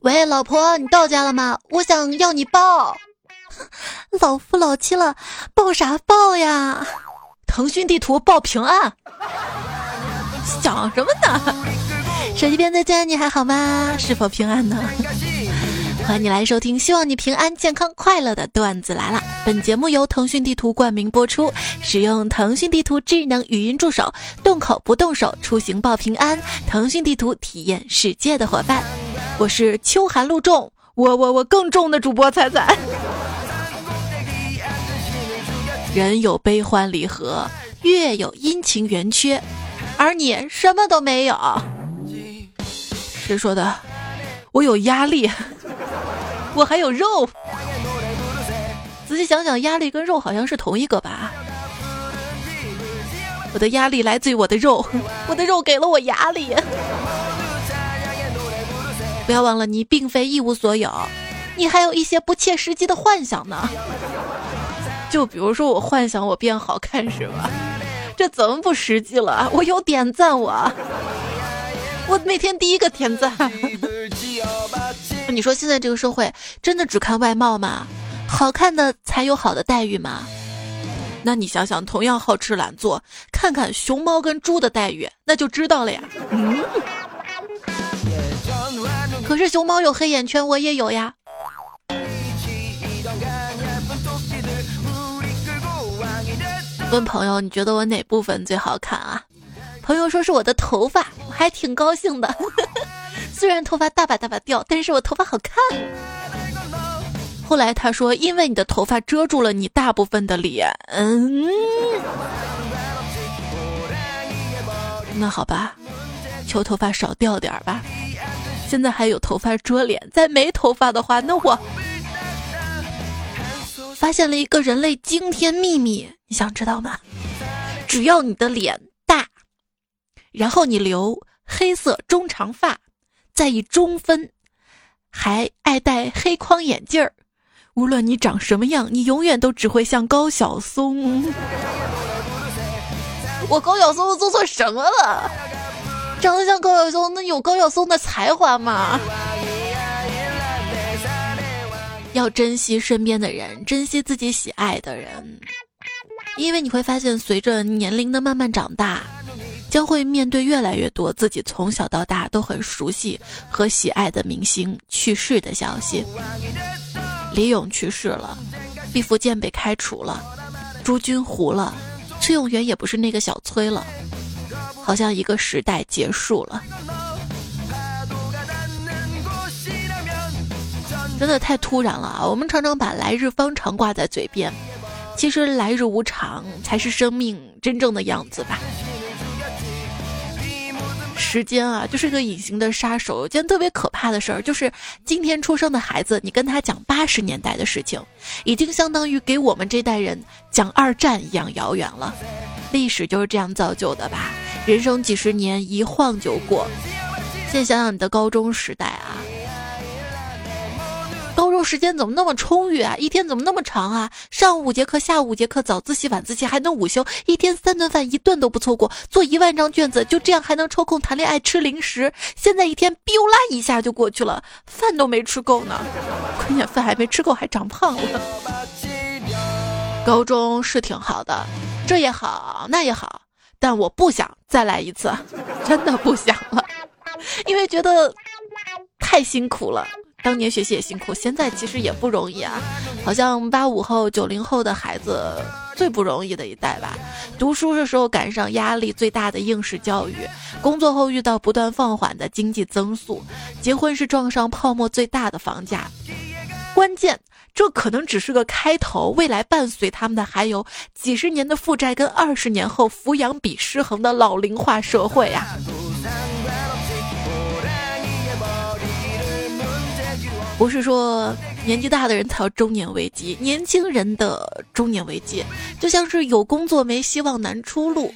喂，老婆，你到家了吗？我想要你抱。老夫老妻了，抱啥抱呀？腾讯地图报平安。想什么呢？手机边再见，你还好吗？是否平安呢？欢迎你来收听，希望你平安、健康、快乐的段子来了。本节目由腾讯地图冠名播出，使用腾讯地图智能语音助手，动口不动手，出行报平安。腾讯地图体验世界的伙伴，我是秋寒露重，我我我更重的主播彩彩。人有悲欢离合，月有阴晴圆缺，而你什么都没有。谁说的？我有压力。我还有肉，仔细想想，压力跟肉好像是同一个吧？我的压力来自于我的肉，我的肉给了我压力。不要忘了，你并非一无所有，你还有一些不切实际的幻想呢。就比如说，我幻想我变好看，是吧？这怎么不实际了？我有点赞，我，我每天第一个点赞。你说现在这个社会真的只看外貌吗？好看的才有好的待遇吗？那你想想，同样好吃懒做，看看熊猫跟猪的待遇，那就知道了呀。嗯。可是熊猫有黑眼圈，我也有呀。问朋友，你觉得我哪部分最好看啊？朋友说是我的头发，我还挺高兴的。虽然头发大把大把掉，但是我头发好看。后来他说，因为你的头发遮住了你大部分的脸。嗯，那好吧，求头发少掉点吧。现在还有头发遮脸，再没头发的话，那我发现了一个人类惊天秘密，你想知道吗？只要你的脸大，然后你留黑色中长发。再以中分，还爱戴黑框眼镜儿。无论你长什么样，你永远都只会像高晓松。我高晓松做错什么了？长得像高晓松，那有高晓松的才华吗？要珍惜身边的人，珍惜自己喜爱的人，因为你会发现，随着年龄的慢慢长大。将会面对越来越多自己从小到大都很熟悉和喜爱的明星去世的消息。李咏去世了，毕福剑被开除了，朱军糊了，崔永元也不是那个小崔了，好像一个时代结束了。真的太突然了啊！我们常常把“来日方长”挂在嘴边，其实“来日无常”才是生命真正的样子吧。时间啊，就是个隐形的杀手。有件特别可怕的事儿，就是今天出生的孩子，你跟他讲八十年代的事情，已经相当于给我们这代人讲二战一样遥远了。历史就是这样造就的吧？人生几十年，一晃就过。现在想想你的高中时代啊。高中时间怎么那么充裕啊？一天怎么那么长啊？上午五节课，下午五节课，早自习、晚自习还能午休，一天三顿饭，一顿都不错过。做一万张卷子，就这样还能抽空谈恋爱、吃零食。现在一天，biu 啦一下就过去了，饭都没吃够呢。关键饭还没吃够，还长胖了。高中是挺好的，这也好，那也好，但我不想再来一次，真的不想了，因为觉得太辛苦了。当年学习也辛苦，现在其实也不容易啊。好像八五后、九零后的孩子最不容易的一代吧。读书的时候赶上压力最大的应试教育，工作后遇到不断放缓的经济增速，结婚是撞上泡沫最大的房价。关键，这可能只是个开头，未来伴随他们的还有几十年的负债跟二十年后抚养比失衡的老龄化社会呀。不是说年纪大的人才有中年危机，年轻人的中年危机就像是有工作没希望难出路，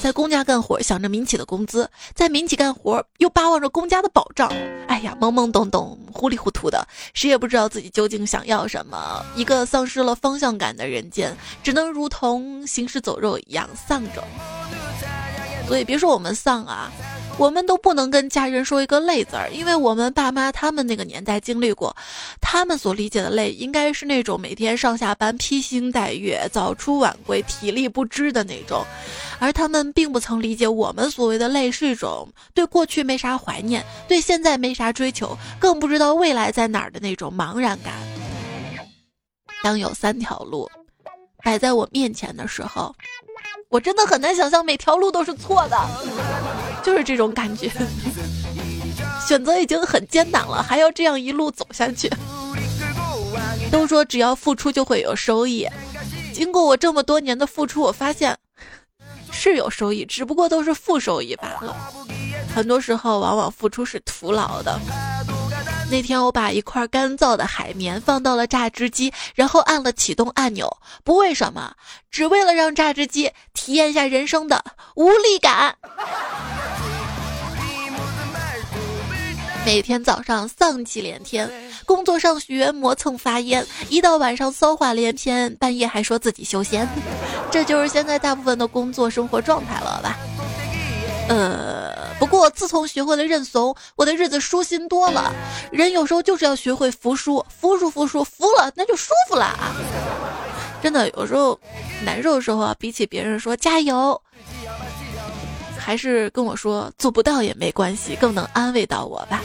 在公家干活想着民企的工资，在民企干活又巴望着公家的保障，哎呀懵懵懂懂糊里糊涂的，谁也不知道自己究竟想要什么，一个丧失了方向感的人间，只能如同行尸走肉一样丧着。所以别说我们丧啊。我们都不能跟家人说一个累字儿，因为我们爸妈他们那个年代经历过，他们所理解的累，应该是那种每天上下班披星戴月、早出晚归、体力不支的那种，而他们并不曾理解我们所谓的累是一种对过去没啥怀念、对现在没啥追求，更不知道未来在哪儿的那种茫然感。当有三条路摆在我面前的时候。我真的很难想象每条路都是错的，就是这种感觉。选择已经很艰难了，还要这样一路走下去。都说只要付出就会有收益，经过我这么多年的付出，我发现是有收益，只不过都是负收益罢了。很多时候，往往付出是徒劳的。那天我把一块干燥的海绵放到了榨汁机，然后按了启动按钮，不为什么，只为了让榨汁机体验一下人生的无力感。每天早上丧气连天，工作上学磨蹭发烟，一到晚上骚话连篇，半夜还说自己修仙，这就是现在大部分的工作生活状态了吧？呃。不过，自从学会了认怂，我的日子舒心多了。人有时候就是要学会服输，服输服输，服了那就舒服了啊！真的，有时候难受的时候啊，比起别人说加油，还是跟我说做不到也没关系，更能安慰到我吧。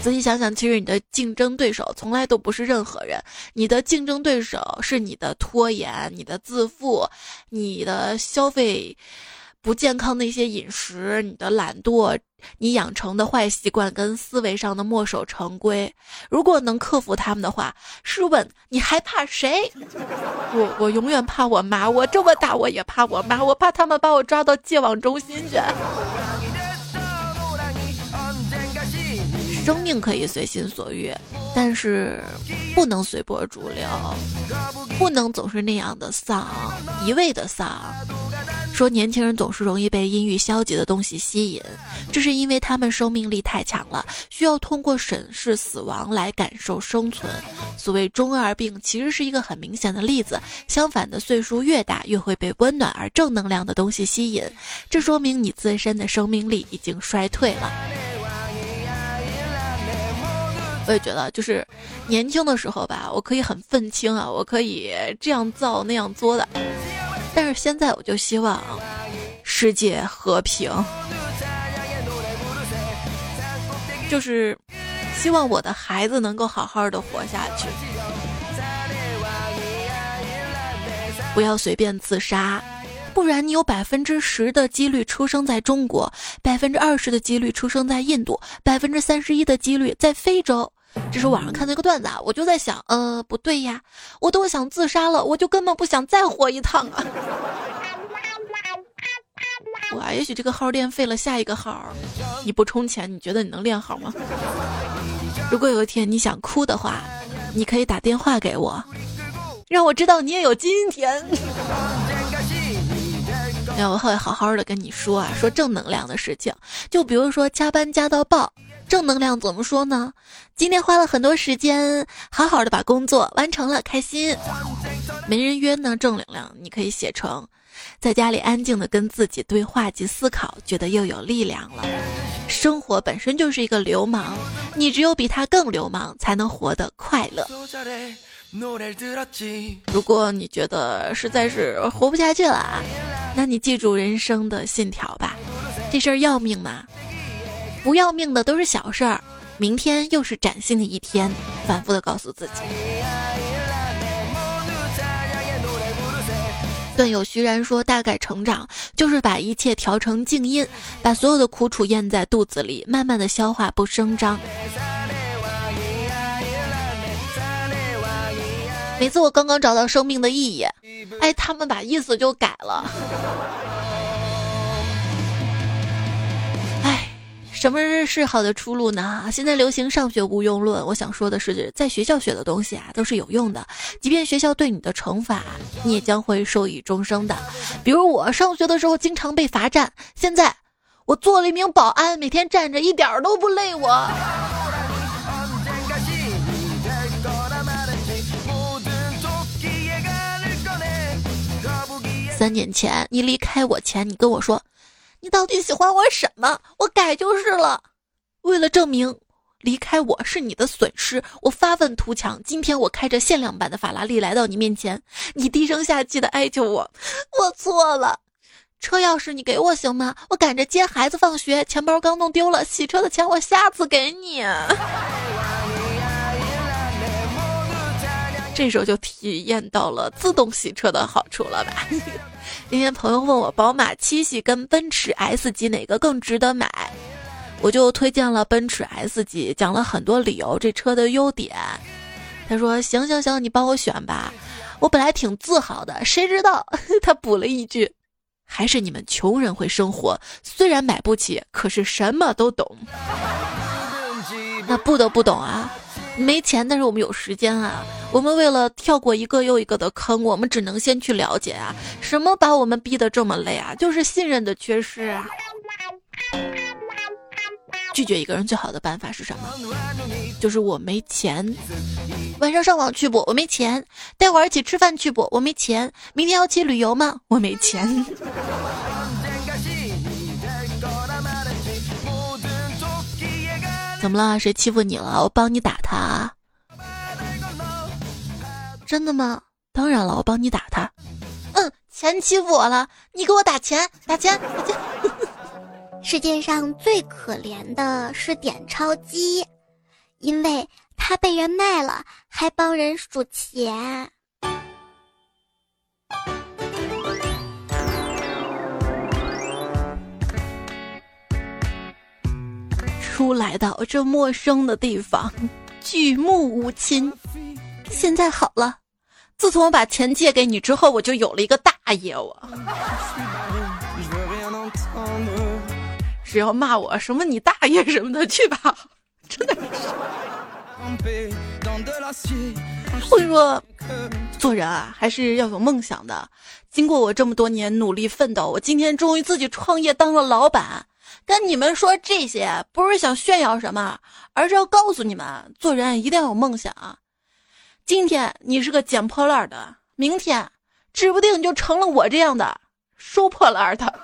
仔细想想，其实你的竞争对手从来都不是任何人，你的竞争对手是你的拖延、你的自负、你的消费。不健康的一些饮食，你的懒惰，你养成的坏习惯跟思维上的墨守成规，如果能克服他们的话，试问你还怕谁？我我永远怕我妈，我这么大我也怕我妈，我怕他们把我抓到戒网中心去。生命可以随心所欲，但是不能随波逐流，不能总是那样的丧，一味的丧。说年轻人总是容易被阴郁消极的东西吸引，这是因为他们生命力太强了，需要通过审视死亡来感受生存。所谓中二病，其实是一个很明显的例子。相反的，岁数越大，越会被温暖而正能量的东西吸引，这说明你自身的生命力已经衰退了。我也觉得，就是年轻的时候吧，我可以很愤青啊，我可以这样造那样作的。但是现在我就希望世界和平，就是希望我的孩子能够好好的活下去，不要随便自杀，不然你有百分之十的几率出生在中国，百分之二十的几率出生在印度，百分之三十一的几率在非洲。这是网上看的一个段子啊，我就在想，呃，不对呀，我都想自杀了，我就根本不想再活一趟啊！哇，也许这个号练废了，下一个号你不充钱，你觉得你能练好吗？如果有一天你想哭的话，你可以打电话给我，让我知道你也有今天。那我会好好的跟你说啊，说正能量的事情，就比如说加班加到爆。正能量怎么说呢？今天花了很多时间，好好的把工作完成了，开心。没人约呢，正能量你可以写成，在家里安静的跟自己对话及思考，觉得又有力量了。生活本身就是一个流氓，你只有比他更流氓，才能活得快乐。如果你觉得实在是活不下去了啊，那你记住人生的信条吧，这事儿要命吗？不要命的都是小事儿，明天又是崭新的一天。反复的告诉自己。段友徐然说：“大概成长就是把一切调成静音，把所有的苦楚咽在肚子里，慢慢的消化，不声张。”每次我刚刚找到生命的意义，哎，他们把意思就改了。什么是好的出路呢？现在流行上学无用论，我想说的是，在学校学的东西啊都是有用的，即便学校对你的惩罚，你也将会受益终生的。比如我上学的时候经常被罚站，现在我做了一名保安，每天站着一点都不累。我三年前你离开我前，你跟我说。你到底喜欢我什么？我改就是了。为了证明离开我是你的损失，我发愤图强。今天我开着限量版的法拉利来到你面前，你低声下气的哀求我，我错了。车钥匙你给我行吗？我赶着接孩子放学，钱包刚弄丢了，洗车的钱我下次给你。这时候就体验到了自动洗车的好处了吧？今天朋友问我宝马七系跟奔驰 S 级哪个更值得买，我就推荐了奔驰 S 级，讲了很多理由，这车的优点。他说行行行，你帮我选吧。我本来挺自豪的，谁知道他补了一句，还是你们穷人会生活，虽然买不起，可是什么都懂。那不得不懂啊。没钱，但是我们有时间啊！我们为了跳过一个又一个的坑，我们只能先去了解啊，什么把我们逼得这么累啊？就是信任的缺失啊！拒绝一个人最好的办法是什么？就是我没钱。晚上上网去不？我没钱。待会儿一起吃饭去不？我没钱。明天要去旅游吗？我没钱。怎么了？谁欺负你了？我帮你打他。真的吗？当然了，我帮你打他。嗯，钱欺负我了，你给我打钱，打钱，打钱。世界上最可怜的是点钞机，因为他被人卖了，还帮人数钱。初来到这陌生的地方，举目无亲。现在好了，自从我把钱借给你之后，我就有了一个大爷。我只要骂我什么你大爷什么的，去吧，真的是。我跟你说，做人啊，还是要有梦想的。经过我这么多年努力奋斗，我今天终于自己创业当了老板。跟你们说这些，不是想炫耀什么，而是要告诉你们，做人一定要有梦想。今天你是个捡破烂的，明天指不定就成了我这样的收破烂的。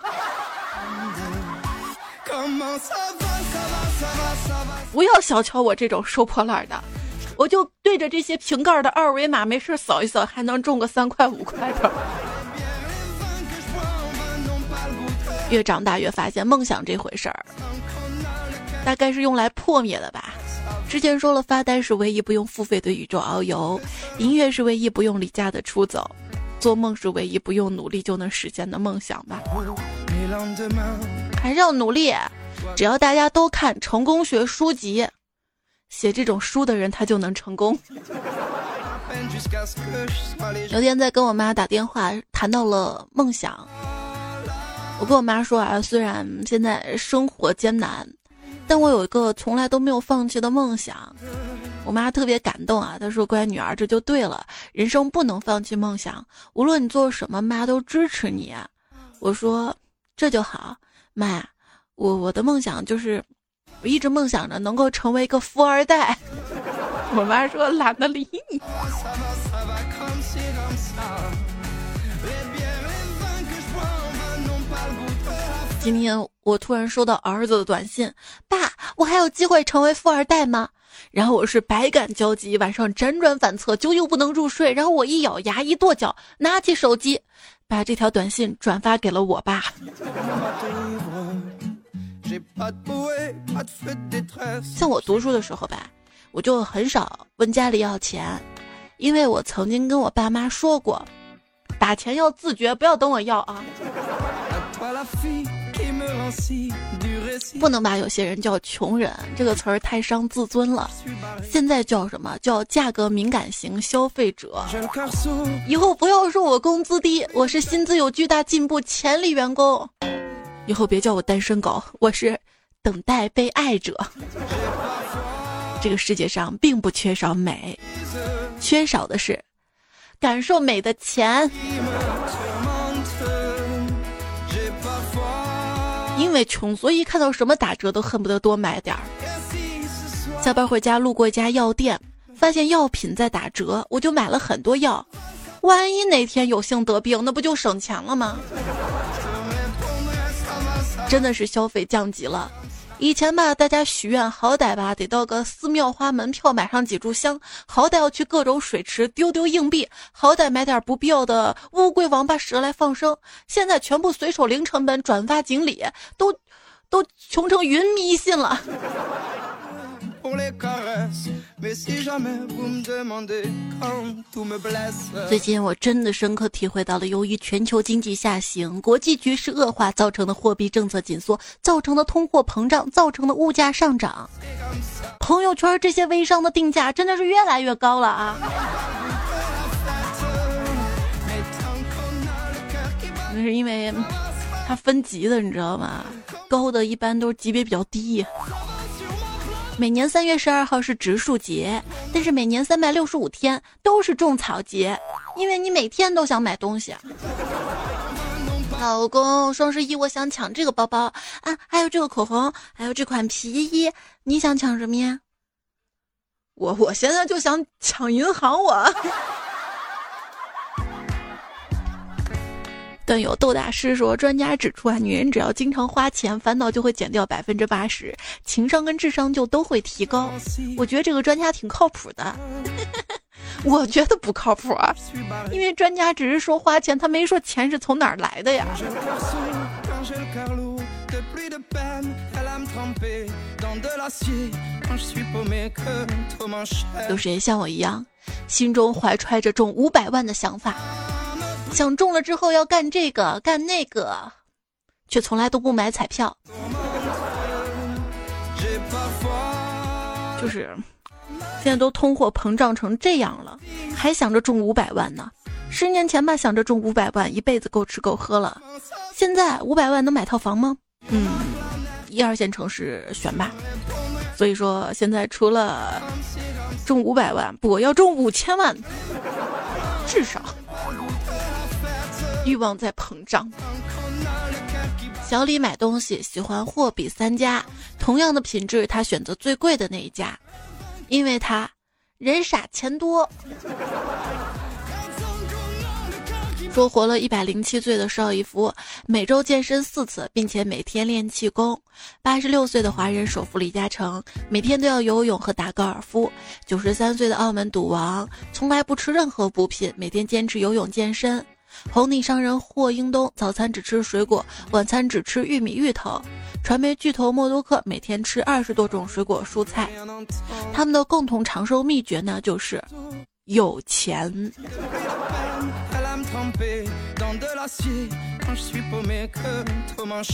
不要小瞧我这种收破烂的，我就对着这些瓶盖的二维码，没事扫一扫，还能中个三块五块的。越长大越发现，梦想这回事儿，大概是用来破灭的吧。之前说了，发呆是唯一不用付费的宇宙遨游，音乐是唯一不用离家的出走，做梦是唯一不用努力就能实现的梦想吧。还是要努力，只要大家都看成功学书籍，写这种书的人他就能成功。有天在跟我妈打电话，谈到了梦想。我跟我妈说啊，虽然现在生活艰难，但我有一个从来都没有放弃的梦想。我妈特别感动啊，她说：“乖女儿，这就对了，人生不能放弃梦想，无论你做什么，妈都支持你。”我说：“这就好，妈，我我的梦想就是，我一直梦想着能够成为一个富二代。”我妈说：“懒得理你。”今天我突然收到儿子的短信：“爸，我还有机会成为富二代吗？”然后我是百感交集，晚上辗转反侧，久久不能入睡。然后我一咬牙，一跺脚，拿起手机，把这条短信转发给了我爸。像我读书的时候吧，我就很少问家里要钱，因为我曾经跟我爸妈说过，打钱要自觉，不要等我要啊。不能把有些人叫穷人，这个词儿太伤自尊了。现在叫什么叫价格敏感型消费者？以后不要说我工资低，我是薪资有巨大进步潜力员工。以后别叫我单身狗，我是等待被爱者。这个世界上并不缺少美，缺少的是感受美的钱。因为穷，所以看到什么打折都恨不得多买点儿。下班回家路过一家药店，发现药品在打折，我就买了很多药。万一哪天有幸得病，那不就省钱了吗？真的是消费降级了。以前吧，大家许愿好歹吧得到个寺庙花门票，买上几炷香，好歹要去各种水池丢丢硬币，好歹买点不必要的乌龟、王八、蛇来放生。现在全部随手零成本转发锦鲤，都都穷成云迷信了。最近我真的深刻体会到了，由于全球经济下行、国际局势恶化造成的货币政策紧缩造成的通货膨胀造成的物价上涨。朋友圈这些微商的定价真的是越来越高了啊！那是因为它分级的，你知道吗？高的一般都是级别比较低。每年三月十二号是植树节，但是每年三百六十五天都是种草节，因为你每天都想买东西。老公，双十一我想抢这个包包啊，还有这个口红，还有这款皮衣，你想抢什么呀？我我现在就想抢银行我。段友豆大师说：“专家指出啊，女人只要经常花钱，烦恼就会减掉百分之八十，情商跟智商就都会提高。”我觉得这个专家挺靠谱的。我觉得不靠谱，因为专家只是说花钱，他没说钱是从哪儿来的呀。有谁像我一样，心中怀揣着中五百万的想法？想中了之后要干这个干那个，却从来都不买彩票。就是现在都通货膨胀成这样了，还想着中五百万呢？十年前吧，想着中五百万，一辈子够吃够喝了。现在五百万能买套房吗？嗯，一二线城市选吧。所以说，现在除了中五百万，不要中五千万，至少。欲望在膨胀。小李买东西喜欢货比三家，同样的品质，他选择最贵的那一家，因为他人傻钱多。说活了一百零七岁的邵逸夫，每周健身四次，并且每天练气功。八十六岁的华人首富李嘉诚，每天都要游泳和打高尔夫。九十三岁的澳门赌王，从来不吃任何补品，每天坚持游泳健身。红顶商人霍英东早餐只吃水果，晚餐只吃玉米、芋头。传媒巨头默多克每天吃二十多种水果蔬菜。他们的共同长寿秘诀呢，就是有钱。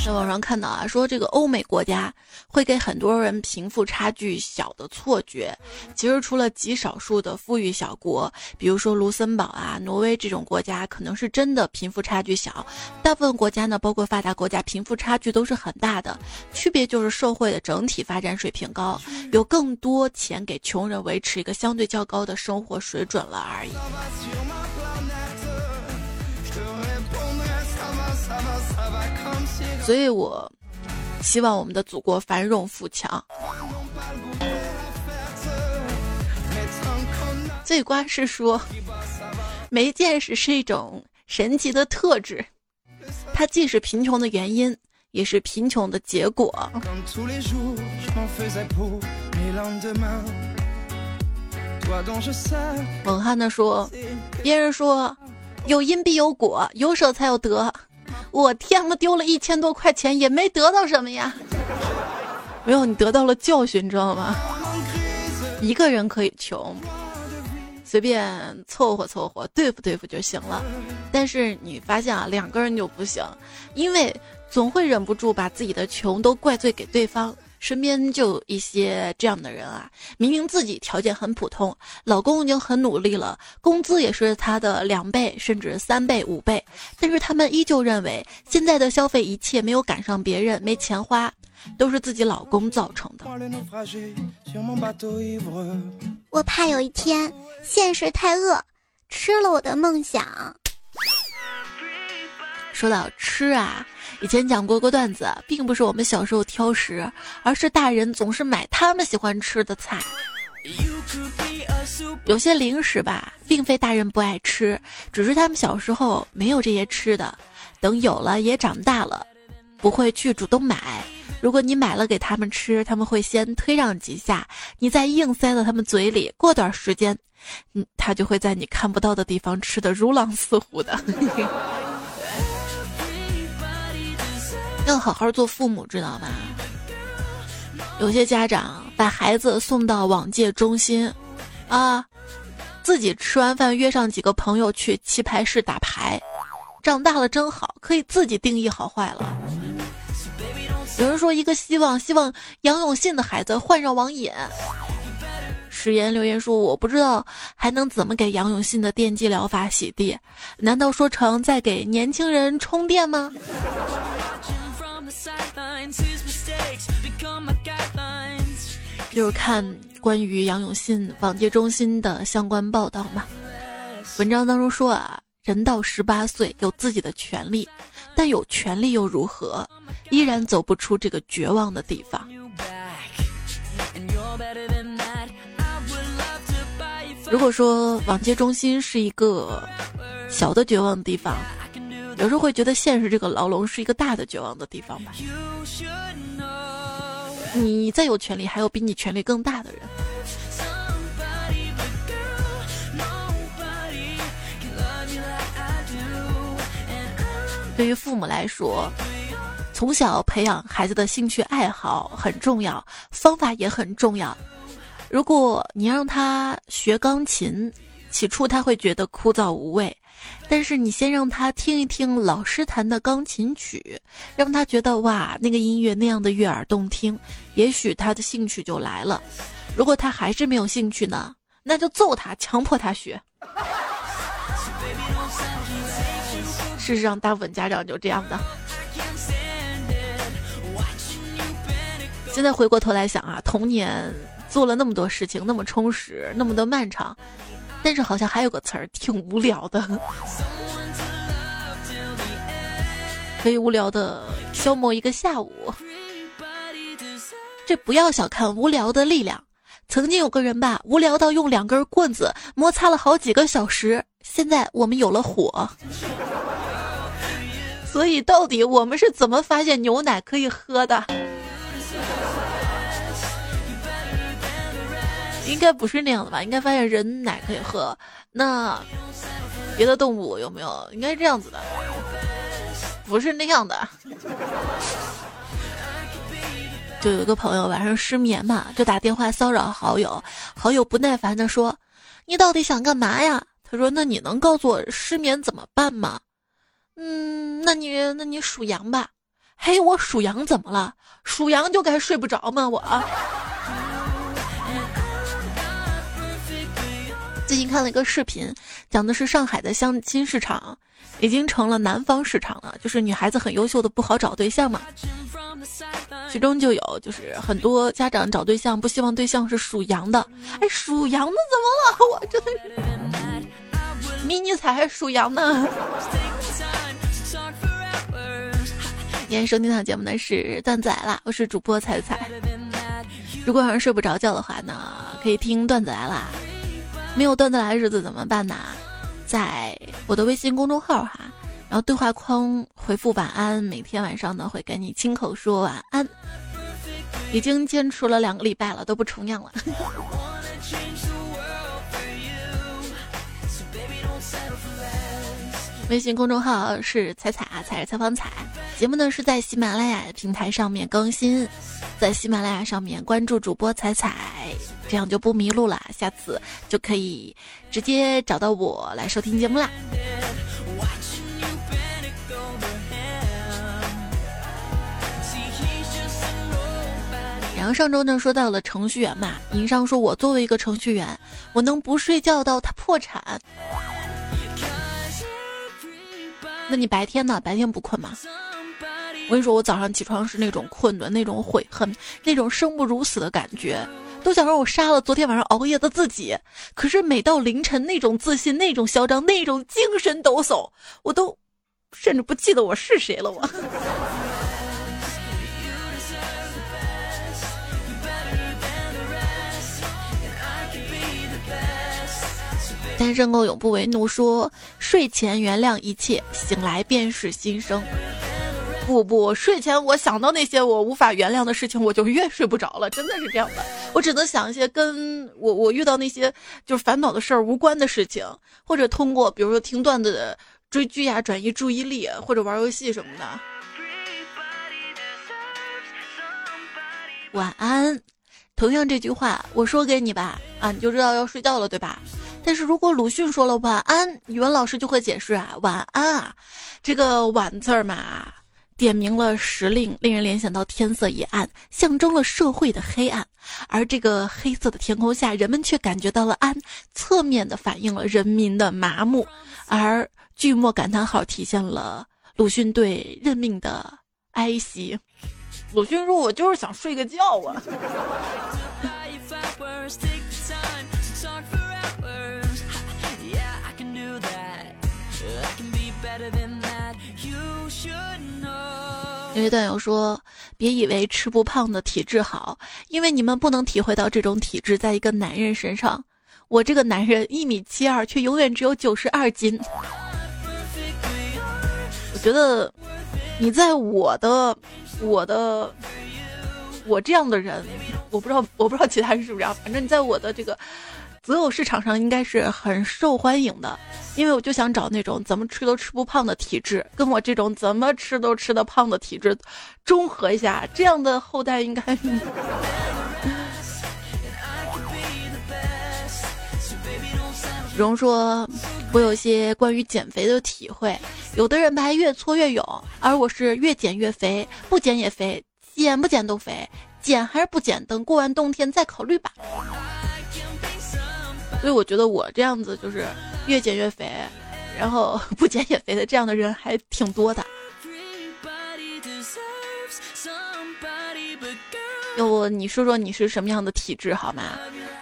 在网上看到啊，说这个欧美国家会给很多人贫富差距小的错觉。其实除了极少数的富裕小国，比如说卢森堡啊、挪威这种国家，可能是真的贫富差距小。大部分国家呢，包括发达国家，贫富差距都是很大的。区别就是社会的整体发展水平高，有更多钱给穷人维持一个相对较高的生活水准了而已。所以我希望我们的祖国繁荣富强。最瓜是说，没见识是一种神奇的特质，它既是贫穷的原因，也是贫穷的结果。猛汉的说，别人说有因必有果，有舍才有得。我天呐，丢了一千多块钱也没得到什么呀！没有，你得到了教训，你知道吗？一个人可以穷，随便凑合凑合对付对付就行了。但是你发现啊，两个人就不行，因为总会忍不住把自己的穷都怪罪给对方。身边就有一些这样的人啊，明明自己条件很普通，老公已经很努力了，工资也是他的两倍甚至三倍五倍，但是他们依旧认为现在的消费一切没有赶上别人，没钱花，都是自己老公造成的。我怕有一天现实太饿，吃了我的梦想。说到吃啊。以前讲过个段子，并不是我们小时候挑食，而是大人总是买他们喜欢吃的菜。有些零食吧，并非大人不爱吃，只是他们小时候没有这些吃的，等有了也长大了，不会去主动买。如果你买了给他们吃，他们会先推让几下，你再硬塞到他们嘴里。过段时间，嗯，他就会在你看不到的地方吃的如狼似虎的。要好好做父母，知道吗？有些家长把孩子送到网戒中心，啊，自己吃完饭约上几个朋友去棋牌室打牌。长大了真好，可以自己定义好坏了。有人说一个希望，希望杨永信的孩子患上网瘾。史言留言说：“我不知道还能怎么给杨永信的电击疗法洗地？难道说成在给年轻人充电吗？”就是看关于杨永信网戒中心的相关报道嘛。文章当中说啊，人到十八岁有自己的权利，但有权利又如何？依然走不出这个绝望的地方。如果说网戒中心是一个小的绝望的地方，有时候会觉得现实这个牢笼是一个大的绝望的地方吧。你再有权利，还有比你权力更大的人。对于父母来说。从小培养孩子的兴趣爱好很重要，方法也很重要。如果你让他学钢琴，起初他会觉得枯燥无味，但是你先让他听一听老师弹的钢琴曲，让他觉得哇，那个音乐那样的悦耳动听，也许他的兴趣就来了。如果他还是没有兴趣呢，那就揍他，强迫他学。事实上，大部分家长就这样的。现在回过头来想啊，童年做了那么多事情，那么充实，那么的漫长，但是好像还有个词儿挺无聊的，可以无聊的消磨一个下午。这不要小看无聊的力量。曾经有个人吧，无聊到用两根棍子摩擦了好几个小时。现在我们有了火，所以到底我们是怎么发现牛奶可以喝的？应该不是那样的吧？应该发现人奶可以喝，那别的动物有没有？应该是这样子的，不是那样的。就有一个朋友晚上失眠嘛，就打电话骚扰好友，好友不耐烦的说：“你到底想干嘛呀？”他说：“那你能告诉我失眠怎么办吗？”嗯，那你那你属羊吧。嘿，我属羊怎么了？属羊就该睡不着吗？我。最近看了一个视频，讲的是上海的相亲市场已经成了南方市场了，就是女孩子很优秀的不好找对象嘛。其中就有就是很多家长找对象不希望对象是属羊的，哎，属羊的怎么了？我真的是迷你彩还属羊呢。今天收听到节目的是段子来了，我是主播彩彩。如果晚上睡不着觉的话呢，可以听段子来了。没有段子来日子怎么办呢？在我的微信公众号哈，然后对话框回复晚安，每天晚上呢会跟你亲口说晚安。已经坚持了两个礼拜了，都不重样了。微信公众号是彩彩啊，彩是采访彩。节目呢是在喜马拉雅平台上面更新，在喜马拉雅上面关注主播彩彩，这样就不迷路了。下次就可以直接找到我来收听节目啦。然后上周呢说到了程序员嘛，银商说我作为一个程序员，我能不睡觉到他破产？那你白天呢？白天不困吗？我跟你说，我早上起床是那种困的，那种悔恨，那种生不如死的感觉，都想让我杀了昨天晚上熬夜的自己。可是每到凌晨，那种自信，那种嚣张，那种精神抖擞，我都甚至不记得我是谁了。我。单身狗永不为奴，说睡前原谅一切，醒来便是新生。不不，睡前我想到那些我无法原谅的事情，我就越睡不着了，真的是这样的。我只能想一些跟我我遇到那些就是烦恼的事儿无关的事情，或者通过比如说听段子、追剧呀转移注意力，或者玩游戏什么的。晚安。同样这句话我说给你吧，啊，你就知道要睡觉了，对吧？但是如果鲁迅说了晚安，语文老师就会解释啊，晚安啊，这个晚字儿嘛，点明了时令，令人联想到天色已暗，象征了社会的黑暗。而这个黑色的天空下，人们却感觉到了安，侧面的反映了人民的麻木。而句末感叹号体现了鲁迅对任命的哀惜。鲁迅说：“我就是想睡个觉啊。”有一段友说：“别以为吃不胖的体质好，因为你们不能体会到这种体质在一个男人身上。我这个男人一米七二，却永远只有九十二斤。我觉得你在我的。”我的，我这样的人，我不知道，我不知道其他人是不是这样。反正你在我的这个择偶市场上应该是很受欢迎的，因为我就想找那种怎么吃都吃不胖的体质，跟我这种怎么吃都吃得胖的体质中和一下，这样的后代应该。荣说：“我有些关于减肥的体会，有的人吧越搓越勇，而我是越减越肥，不减也肥，减不减都肥，减还是不减，等过完冬天再考虑吧。”所以我觉得我这样子就是越减越肥，然后 不减也肥的这样的人还挺多的。要不你说说你是什么样的体质好吗？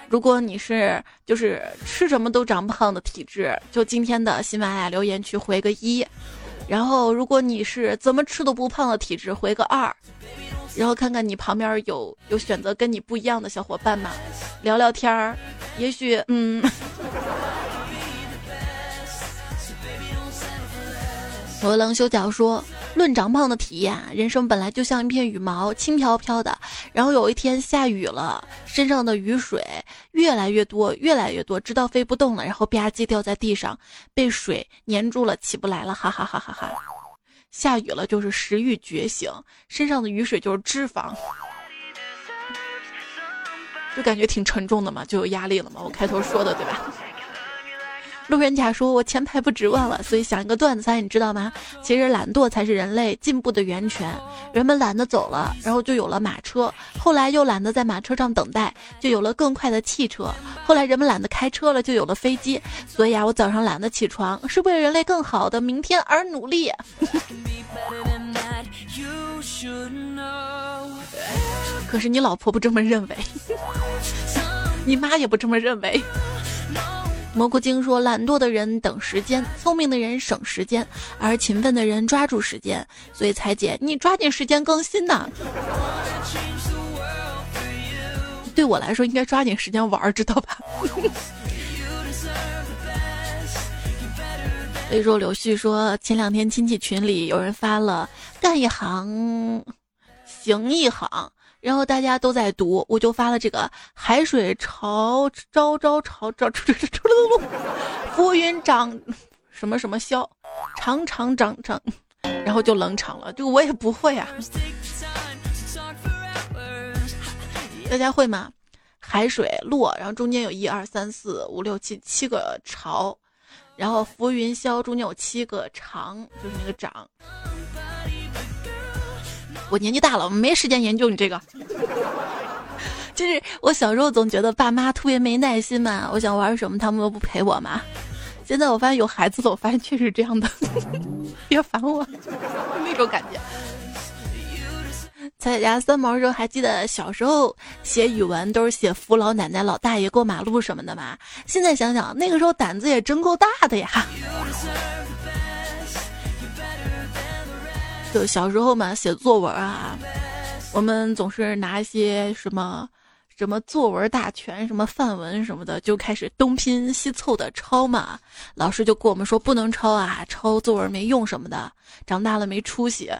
如果你是就是吃什么都长胖的体质，就今天的喜马拉雅留言区回个一，然后如果你是怎么吃都不胖的体质，回个二，然后看看你旁边有有选择跟你不一样的小伙伴吗？聊聊天儿，也许嗯。我冷修脚说。论长胖的体验，人生本来就像一片羽毛，轻飘飘的。然后有一天下雨了，身上的雨水越来越多，越来越多，直到飞不动了，然后吧唧掉在地上，被水粘住了，起不来了，哈哈哈哈哈！下雨了就是食欲觉醒，身上的雨水就是脂肪，就感觉挺沉重的嘛，就有压力了嘛。我开头说的对吧？路人甲说：“我前排不指望了，所以想一个段子猜，你知道吗？其实懒惰才是人类进步的源泉。人们懒得走了，然后就有了马车。后来又懒得在马车上等待，就有了更快的汽车。后来人们懒得开车了，就有了飞机。所以啊，我早上懒得起床，是为了人类更好的明天而努力。可是你老婆不这么认为，你妈也不这么认为。”蘑菇精说：“懒惰的人等时间，聪明的人省时间，而勤奋的人抓住时间。所以，彩姐，你抓紧时间更新呐！对我来说，应该抓紧时间玩，知道吧？”所以说，柳絮说，前两天亲戚群里有人发了“干一行，行一行”。然后大家都在读，我就发了这个海水潮朝朝潮朝出出出浮云长什么什么消，长长长长，然后就冷场了。就我也不会啊，大家会吗？海水落，然后中间有一二三四五六七七个潮，然后浮云消中间有七个长，就是那个长。我年纪大了，我没时间研究你这个。就是我小时候总觉得爸妈特别没耐心嘛，我想玩什么他们都不陪我嘛。现在我发现有孩子了，我发现确实这样的。别烦我，那种感觉。彩家三毛说：“还记得小时候写语文都是写扶老奶奶、老大爷过马路什么的吗？现在想想，那个时候胆子也真够大的呀。”就小时候嘛，写作文啊，我们总是拿一些什么什么作文大全、什么范文什么的，就开始东拼西凑的抄嘛。老师就跟我们说不能抄啊，抄作文没用什么的，长大了没出息。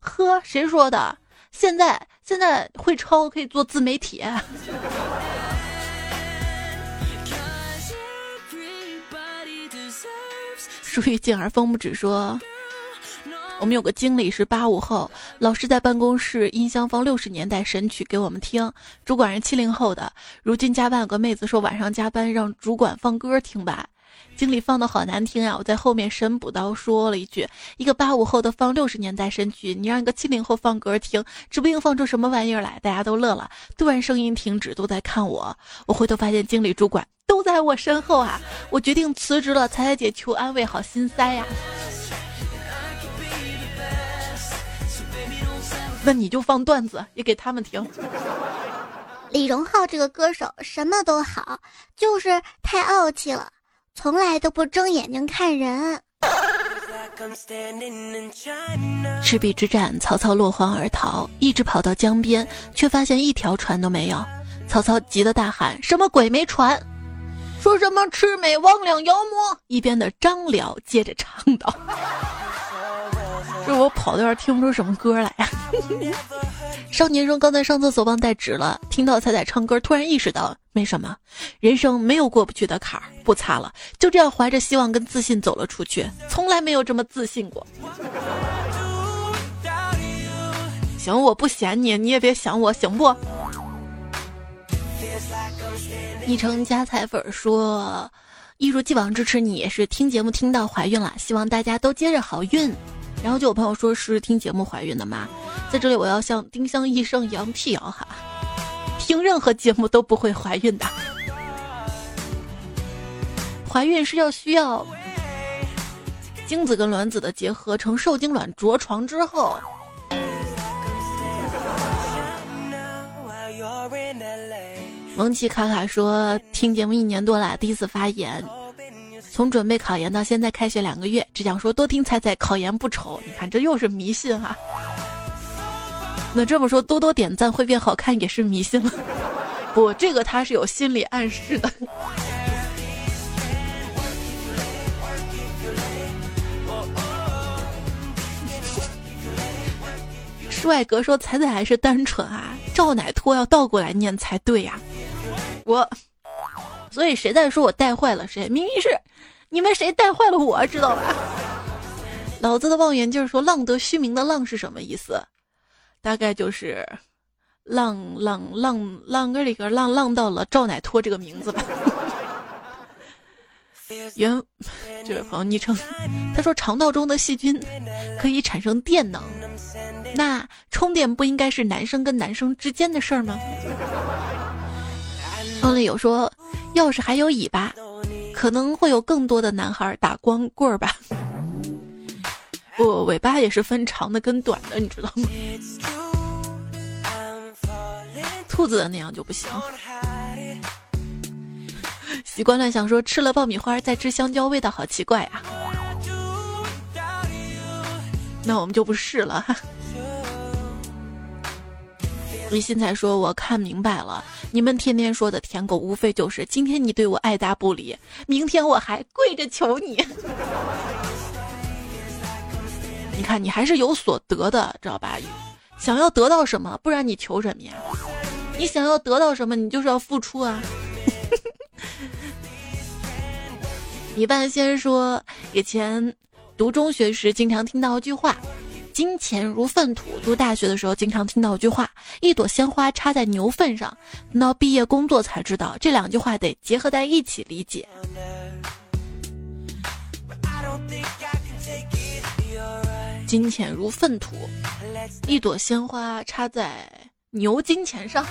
呵，谁说的？现在现在会抄可以做自媒体。树欲静而风不止说。我们有个经理是八五后，老师在办公室音箱放六十年代神曲给我们听。主管是七零后的，如今加班有个妹子说晚上加班让主管放歌听吧。经理放的好难听啊！我在后面神补刀说了一句：一个八五后的放六十年代神曲，你让一个七零后放歌听，指不定放出什么玩意儿来。大家都乐了，突然声音停止，都在看我。我回头发现经理、主管都在我身后啊！我决定辞职了。彩彩姐求安慰，好心塞呀。那你就放段子也给他们听。李荣浩这个歌手什么都好，就是太傲气了，从来都不睁眼睛看人。赤壁之战，曹操落荒而逃，一直跑到江边，却发现一条船都没有。曹操急得大喊：“什么鬼没船？说什么魑魅魍魉妖魔？”一边的张辽接着唱道。这我跑调听不出什么歌来呀！少年说刚才上厕所忘带纸了，听到彩彩唱歌，突然意识到没什么，人生没有过不去的坎儿，不擦了。就这样怀着希望跟自信走了出去，从来没有这么自信过。行，我不嫌你，你也别想我，行不？昵称加彩粉说，一如既往支持你，也是听节目听到怀孕了，希望大家都接着好运。然后就有朋友说是听节目怀孕的吗？在这里我要向丁香医生一样辟谣哈，听任何节目都不会怀孕的。怀孕是要需要精子跟卵子的结合成受精卵着床之后。蒙奇卡卡说听节目一年多了，第一次发言。从准备考研到现在开学两个月，只想说多听彩彩，考研不愁。你看这又是迷信哈。那这么说多多点赞会变好看也是迷信了。不，这个他是有心理暗示的。帅哥说彩彩还是单纯啊，赵乃托要倒过来念才对呀。我，所以谁在说我带坏了谁？明明是。你们谁带坏了我，知道吧？老子的望远镜说“浪得虚名”的“浪”是什么意思？大概就是“浪浪浪浪个里个浪浪到了赵乃托这个名字吧。原这位朋友昵称，他说肠道中的细菌可以产生电能，那充电不应该是男生跟男生之间的事儿吗？后来有说，要是还有尾巴。可能会有更多的男孩打光棍儿吧？不，尾巴也是分长的跟短的，你知道吗？兔子的那样就不行。习惯乱想说吃了爆米花再吃香蕉，味道好奇怪啊！那我们就不试了。李新才说：“我看明白了，你们天天说的舔狗，无非就是今天你对我爱答不理，明天我还跪着求你。你看，你还是有所得的，知道吧？想要得到什么，不然你求什么呀？你想要得到什么，你就是要付出啊。”一半先说，以前读中学时经常听到一句话。金钱如粪土。读大学的时候，经常听到一句话：“一朵鲜花插在牛粪上。”等到毕业工作才知道，这两句话得结合在一起理解。金钱如粪土，一朵鲜花插在牛金钱上。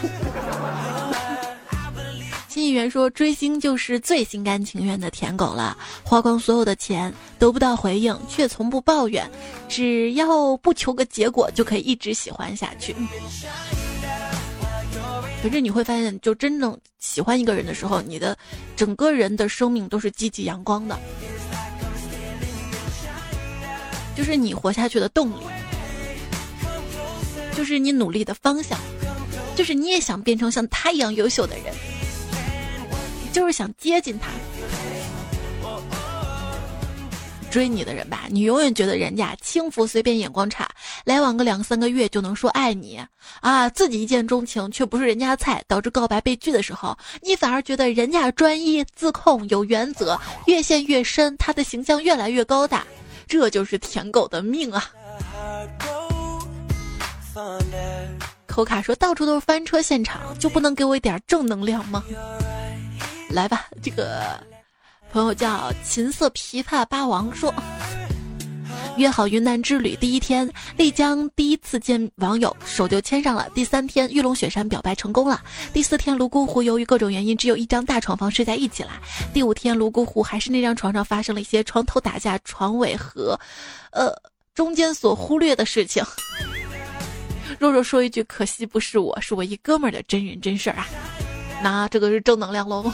新议员说：“追星就是最心甘情愿的舔狗了，花光所有的钱得不到回应，却从不抱怨，只要不求个结果，就可以一直喜欢下去。可是你会发现，就真正喜欢一个人的时候，你的整个人的生命都是积极阳光的，就是你活下去的动力，就是你努力的方向，就是你也想变成像他一样优秀的人。”就是想接近他，追你的人吧，你永远觉得人家轻浮随便眼光差，来往个两三个月就能说爱你啊，自己一见钟情却不是人家菜，导致告白被拒的时候，你反而觉得人家专一自控有原则，越陷越深，他的形象越来越高大，这就是舔狗的命啊！口卡说到处都是翻车现场，就不能给我一点正能量吗？来吧，这个朋友叫琴瑟琵琶八王说，约好云南之旅第一天，丽江第一次见网友，手就牵上了。第三天，玉龙雪山表白成功了。第四天，泸沽湖由于各种原因，只有一张大床房睡在一起了。第五天，泸沽湖还是那张床上发生了一些床头打架、床尾和，呃，中间所忽略的事情。若若说一句：“可惜不是我，是我一哥们儿的真人真事儿啊！”那这个是正能量喽。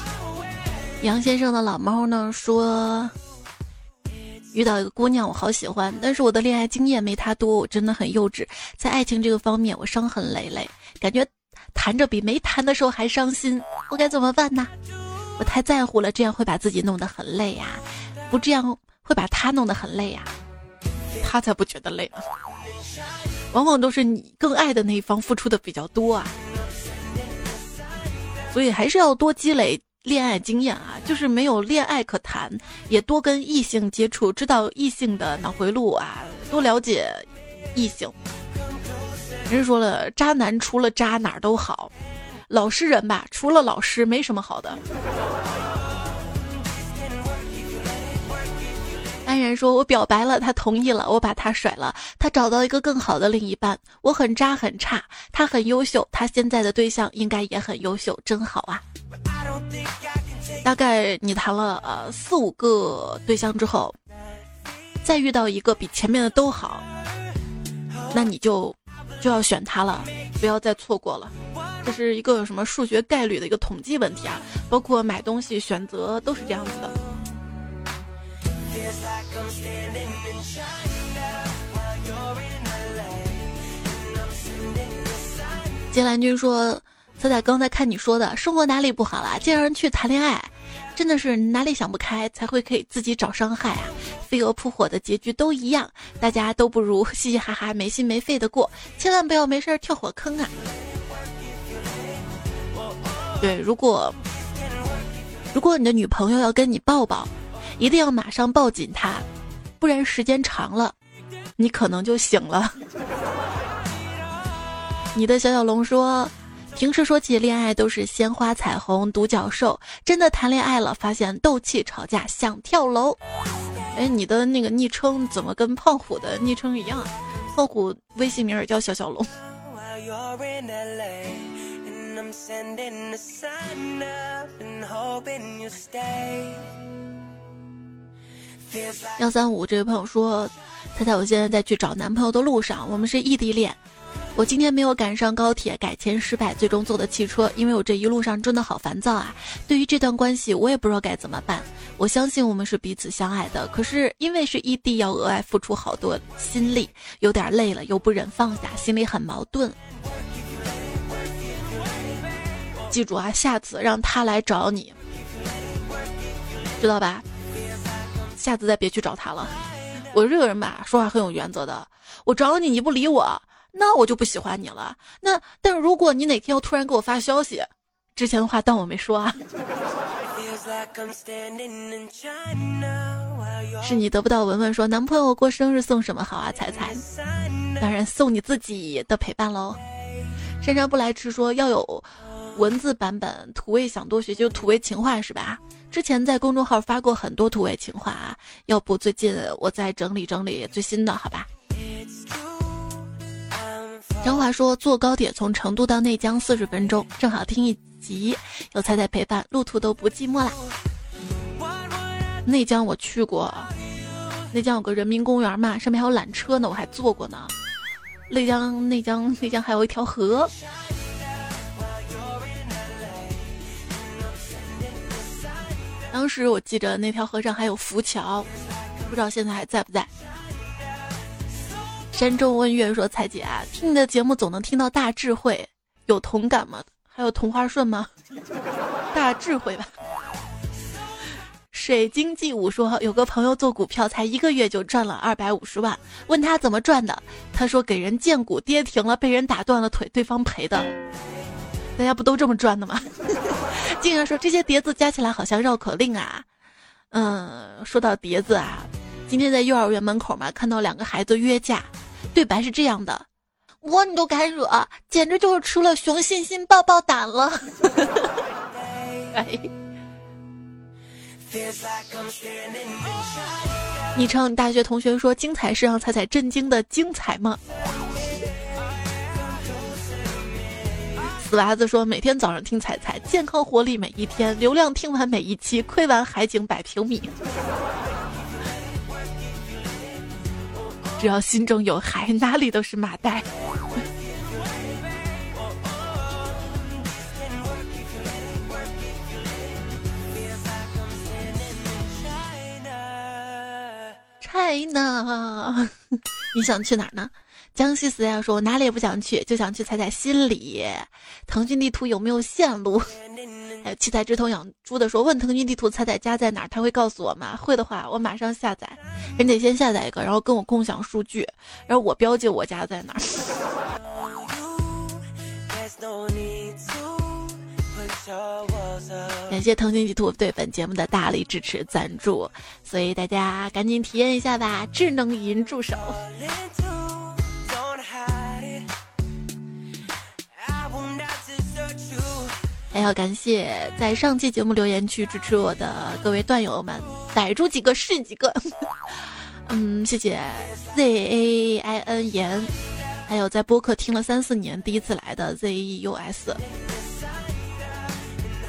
杨先生的老猫呢说：“遇到一个姑娘，我好喜欢，但是我的恋爱经验没她多，我真的很幼稚，在爱情这个方面我伤痕累累，感觉谈着比没谈的时候还伤心，我该怎么办呢？我太在乎了，这样会把自己弄得很累呀，不这样会把他弄得很累呀，他才不觉得累呢。”往往都是你更爱的那一方付出的比较多啊，所以还是要多积累恋爱经验啊。就是没有恋爱可谈，也多跟异性接触，知道异性的脑回路啊，多了解异性。人说了，渣男除了渣哪儿都好，老实人吧，除了老实没什么好的。安然说：“我表白了，他同意了，我把他甩了，他找到一个更好的另一半。我很渣很差，他很优秀，他现在的对象应该也很优秀，真好啊！大概你谈了呃四五个对象之后，再遇到一个比前面的都好，那你就就要选他了，不要再错过了。这是一个什么数学概率的一个统计问题啊？包括买东西选择都是这样子的。”金兰君说：“彩彩刚才看你说的，生活哪里不好了？竟然去谈恋爱，真的是哪里想不开才会给自己找伤害啊！飞蛾扑火的结局都一样，大家都不如嘻嘻哈哈、没心没肺的过，千万不要没事跳火坑啊！对，如果如果你的女朋友要跟你抱抱。”一定要马上抱紧他，不然时间长了，你可能就醒了。你的小小龙说，平时说起恋爱都是鲜花、彩虹、独角兽，真的谈恋爱了，发现斗气、吵架、想跳楼。哎，你的那个昵称怎么跟胖虎的昵称一样？胖虎微信名也叫小小龙。幺三五这位朋友说：“猜猜我现在在去找男朋友的路上，我们是异地恋。我今天没有赶上高铁，改签失败，最终坐的汽车。因为我这一路上真的好烦躁啊！对于这段关系，我也不知道该怎么办。我相信我们是彼此相爱的，可是因为是异地，要额外付出好多心力，有点累了，又不忍放下，心里很矛盾。记住啊，下次让他来找你，知道吧？”下次再别去找他了。我这个人吧，说话很有原则的。我找你，你不理我，那我就不喜欢你了。那但如果你哪天要突然给我发消息，之前的话当我没说啊。是你得不到文文说男朋友过生日送什么好啊？彩彩，当然送你自己的陪伴喽。珊珊不来迟说要有文字版本，土味想多学，就土味情话是吧？之前在公众号发过很多土味情话啊，要不最近我再整理整理最新的，好吧？张华说坐高铁从成都到内江四十分钟，正好听一集，有彩彩陪伴，路途都不寂寞啦。内江我去过，内江有个人民公园嘛，上面还有缆车呢，我还坐过呢。内江内江内江还有一条河。当时我记着那条河上还有浮桥，不知道现在还在不在。山中问月说：“彩姐啊，听你的节目总能听到大智慧，有同感吗？还有同花顺吗？大智慧吧。”水晶记五说，有个朋友做股票才一个月就赚了二百五十万，问他怎么赚的，他说给人荐股跌停了，被人打断了腿，对方赔的。大家不都这么转的吗？竟然说这些碟子加起来好像绕口令啊。嗯，说到碟子啊，今天在幼儿园门口嘛，看到两个孩子约架，对白是这样的：我你都敢惹，简直就是吃了熊欣欣抱抱胆了。哎。昵称大学同学说：“精彩是让彩彩震惊的精彩吗？”死娃子说：“每天早上听彩彩，健康活力每一天，流量听完每一期，亏完海景百平米。只要心中有海，哪里都是马代。”嗨呢，你想去哪儿呢？江西死要说，我哪里也不想去，就想去踩踩心里。腾讯地图有没有线路？还有七彩之头养猪的说，问腾讯地图踩踩家在哪儿，他会告诉我吗？会的话，我马上下载。人得先下载一个，然后跟我共享数据，然后我标记我家在哪儿。感谢腾讯地图对本节目的大力支持赞助，所以大家赶紧体验一下吧！智能语音助手。还要感谢在上期节目留言区支持我的各位段友们，逮住几个是几个。嗯，谢谢 Z A I N 言，还有在播客听了三四年第一次来的 Z E U S。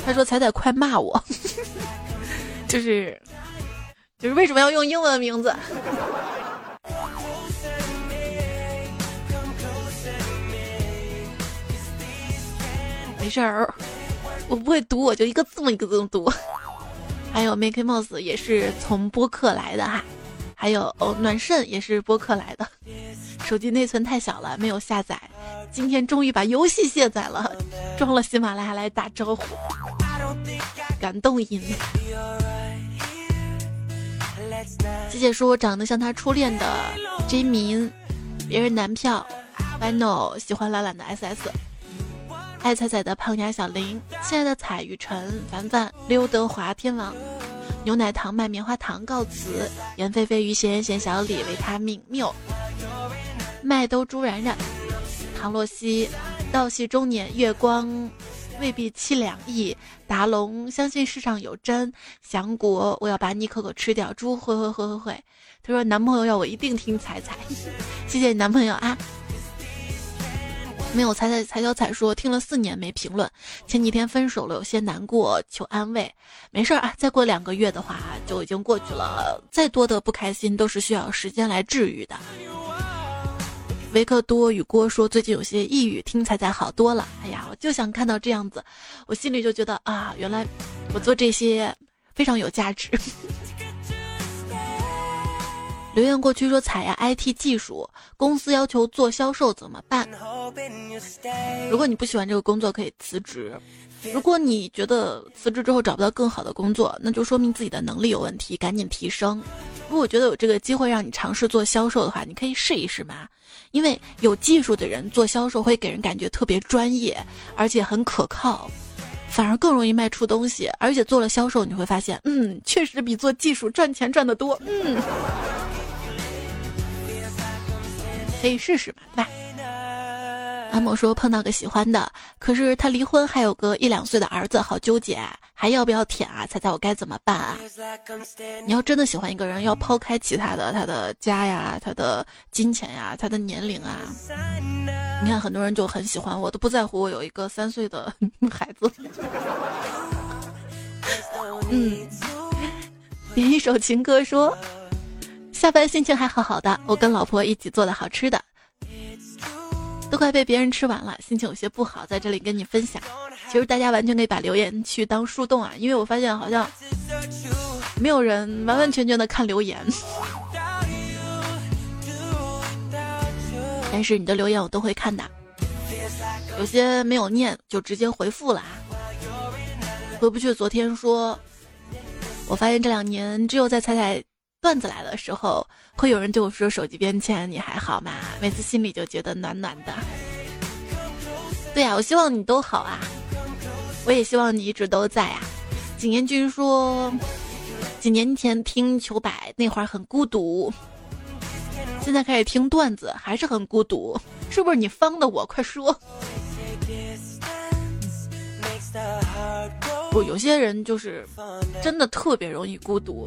他说：“彩彩，快骂我！就是，就是为什么要用英文名字？没事儿，我不会读，我就一个字母一个字母读。还有 Make Mouse 也是从播客来的哈，还有哦暖肾也是播客来的。手机内存太小了，没有下载。今天终于把游戏卸载了，装了喜马拉雅来打招呼。”感动音。姐姐说我长得像她初恋的 J 民，别人男票，Final 喜欢懒懒的 SS，爱彩彩的胖丫小林，亲爱的彩雨晨，凡凡，刘德华天王，牛奶糖卖棉花糖告辞，严菲菲于贤贤小李维他命缪，麦兜朱然然，唐洛西，道系中年月光。未必七两亿，达龙相信世上有真，祥国我要把你可可吃掉，猪会会会会会。他说男朋友要我一定听彩彩，谢谢你男朋友啊。没有彩彩彩小彩说听了四年没评论，前几天分手了有些难过，求安慰。没事啊，再过两个月的话就已经过去了，再多的不开心都是需要时间来治愈的。维克多与郭说最近有些抑郁，听彩彩好多了。哎呀，我就想看到这样子，我心里就觉得啊，原来我做这些非常有价值。留言过去说踩呀，IT 技术公司要求做销售怎么办？如果你不喜欢这个工作，可以辞职。如果你觉得辞职之后找不到更好的工作，那就说明自己的能力有问题，赶紧提升。如果觉得有这个机会让你尝试做销售的话，你可以试一试嘛。因为有技术的人做销售会给人感觉特别专业，而且很可靠，反而更容易卖出东西。而且做了销售，你会发现，嗯，确实比做技术赚钱赚得多。嗯，可以试试嘛，对吧？阿某说碰到个喜欢的，可是他离婚还有个一两岁的儿子，好纠结，还要不要舔啊？猜猜我该怎么办啊？你要真的喜欢一个人，要抛开其他的，他的家呀，他的金钱呀，他的年龄啊。你看很多人就很喜欢我，都不在乎我有一个三岁的 孩子。嗯，点一首情歌说，下班心情还好好的，我跟老婆一起做的好吃的。都快被别人吃完了，心情有些不好，在这里跟你分享。其实大家完全可以把留言区当树洞啊，因为我发现好像没有人完完全全的看留言，但是你的留言我都会看的，有些没有念就直接回复了啊。回不去，昨天说我发现这两年只有在彩彩段子来的时候，会有人对我说手机边签你还好吗？每次心里就觉得暖暖的。对呀，我希望你都好啊，我也希望你一直都在啊。景言君说，几年前听糗百那会儿很孤独，现在开始听段子还是很孤独，是不是你方的我？快说。不，有些人就是真的特别容易孤独，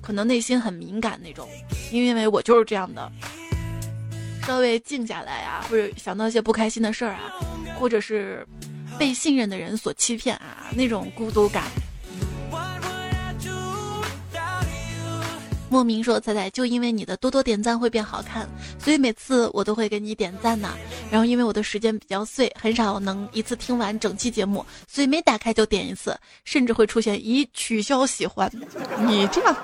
可能内心很敏感那种。因为我就是这样的，稍微静下来啊，或者想到一些不开心的事儿啊，或者是被信任的人所欺骗啊，那种孤独感。莫名说：“彩彩，就因为你的多多点赞会变好看，所以每次我都会给你点赞呢。然后因为我的时间比较碎，很少能一次听完整期节目，所以每打开就点一次，甚至会出现已取消喜欢。你这样，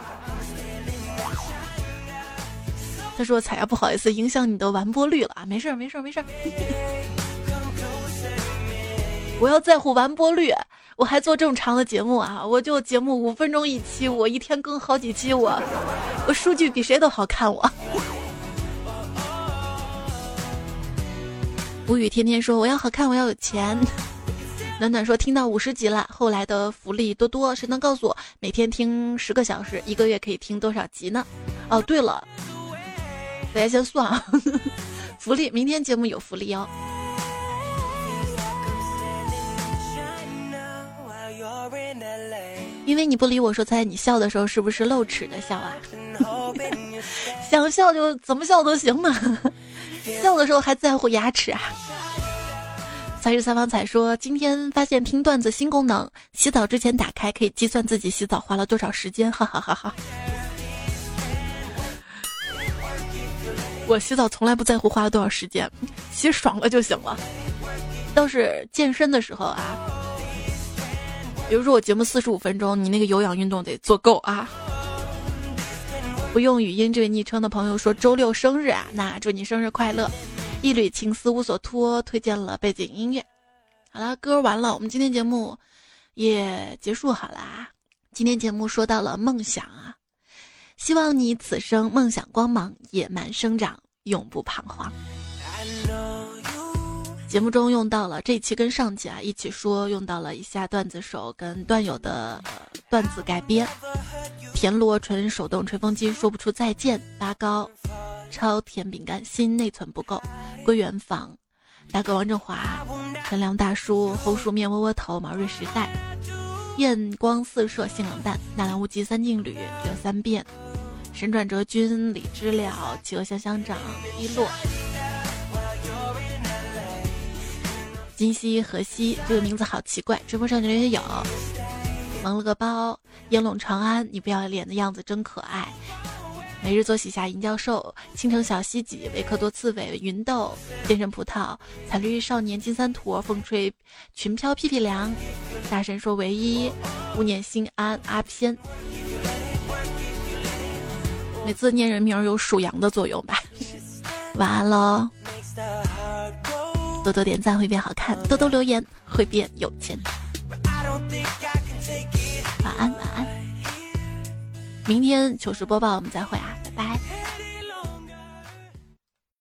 他说彩呀，不好意思，影响你的完播率了啊，没事儿，没事儿，没事儿。我要在乎完播率。”我还做这么长的节目啊！我就节目五分钟一期，我一天更好几期，我我数据比谁都好看。我无语天天说我要好看，我要有钱。暖暖说听到五十集了，后来的福利多多，谁能告诉我每天听十个小时，一个月可以听多少集呢？哦，对了，大家先算啊，福利明天节目有福利哦。因为你不理我说，猜你笑的时候是不是露齿的笑啊？想笑就怎么笑都行嘛，笑的时候还在乎牙齿啊？三十三方彩说，今天发现听段子新功能，洗澡之前打开可以计算自己洗澡花了多少时间，哈哈哈哈。我洗澡从来不在乎花了多少时间，洗爽了就行了。倒是健身的时候啊。比如说我节目四十五分钟，你那个有氧运动得做够啊！不用语音这位昵称的朋友说周六生日啊，那祝你生日快乐！一缕情丝无所托，推荐了背景音乐。好了，歌完了，我们今天节目也结束好啦。今天节目说到了梦想啊，希望你此生梦想光芒，野蛮生长，永不彷徨。节目中用到了这一期跟上期啊一起说用到了一下段子手跟段友的段子改编，田螺纯手动吹风机说不出再见，八高超甜饼干心内存不够，归元坊。大哥王振华，陈良大叔红薯面窝窝头毛瑞时代，艳光四射性冷淡纳兰无极三劲旅有三变，神转折君李知了企鹅香香长一落。今夕何夕这个名字好奇怪，直播上也有。蒙了个包，烟笼长安，你不要脸的样子真可爱。每日做喜下银教授，倾城小西几，维克多刺猬，云豆，健身葡萄，彩绿少年金三坨，风吹裙飘屁屁凉。大神说唯一，勿念心安阿偏。每次念人名有属羊的作用吧。晚安喽。多多点赞会变好看，多多留言会变有钱。晚安，晚安。明天糗事播报我们再会啊，拜拜。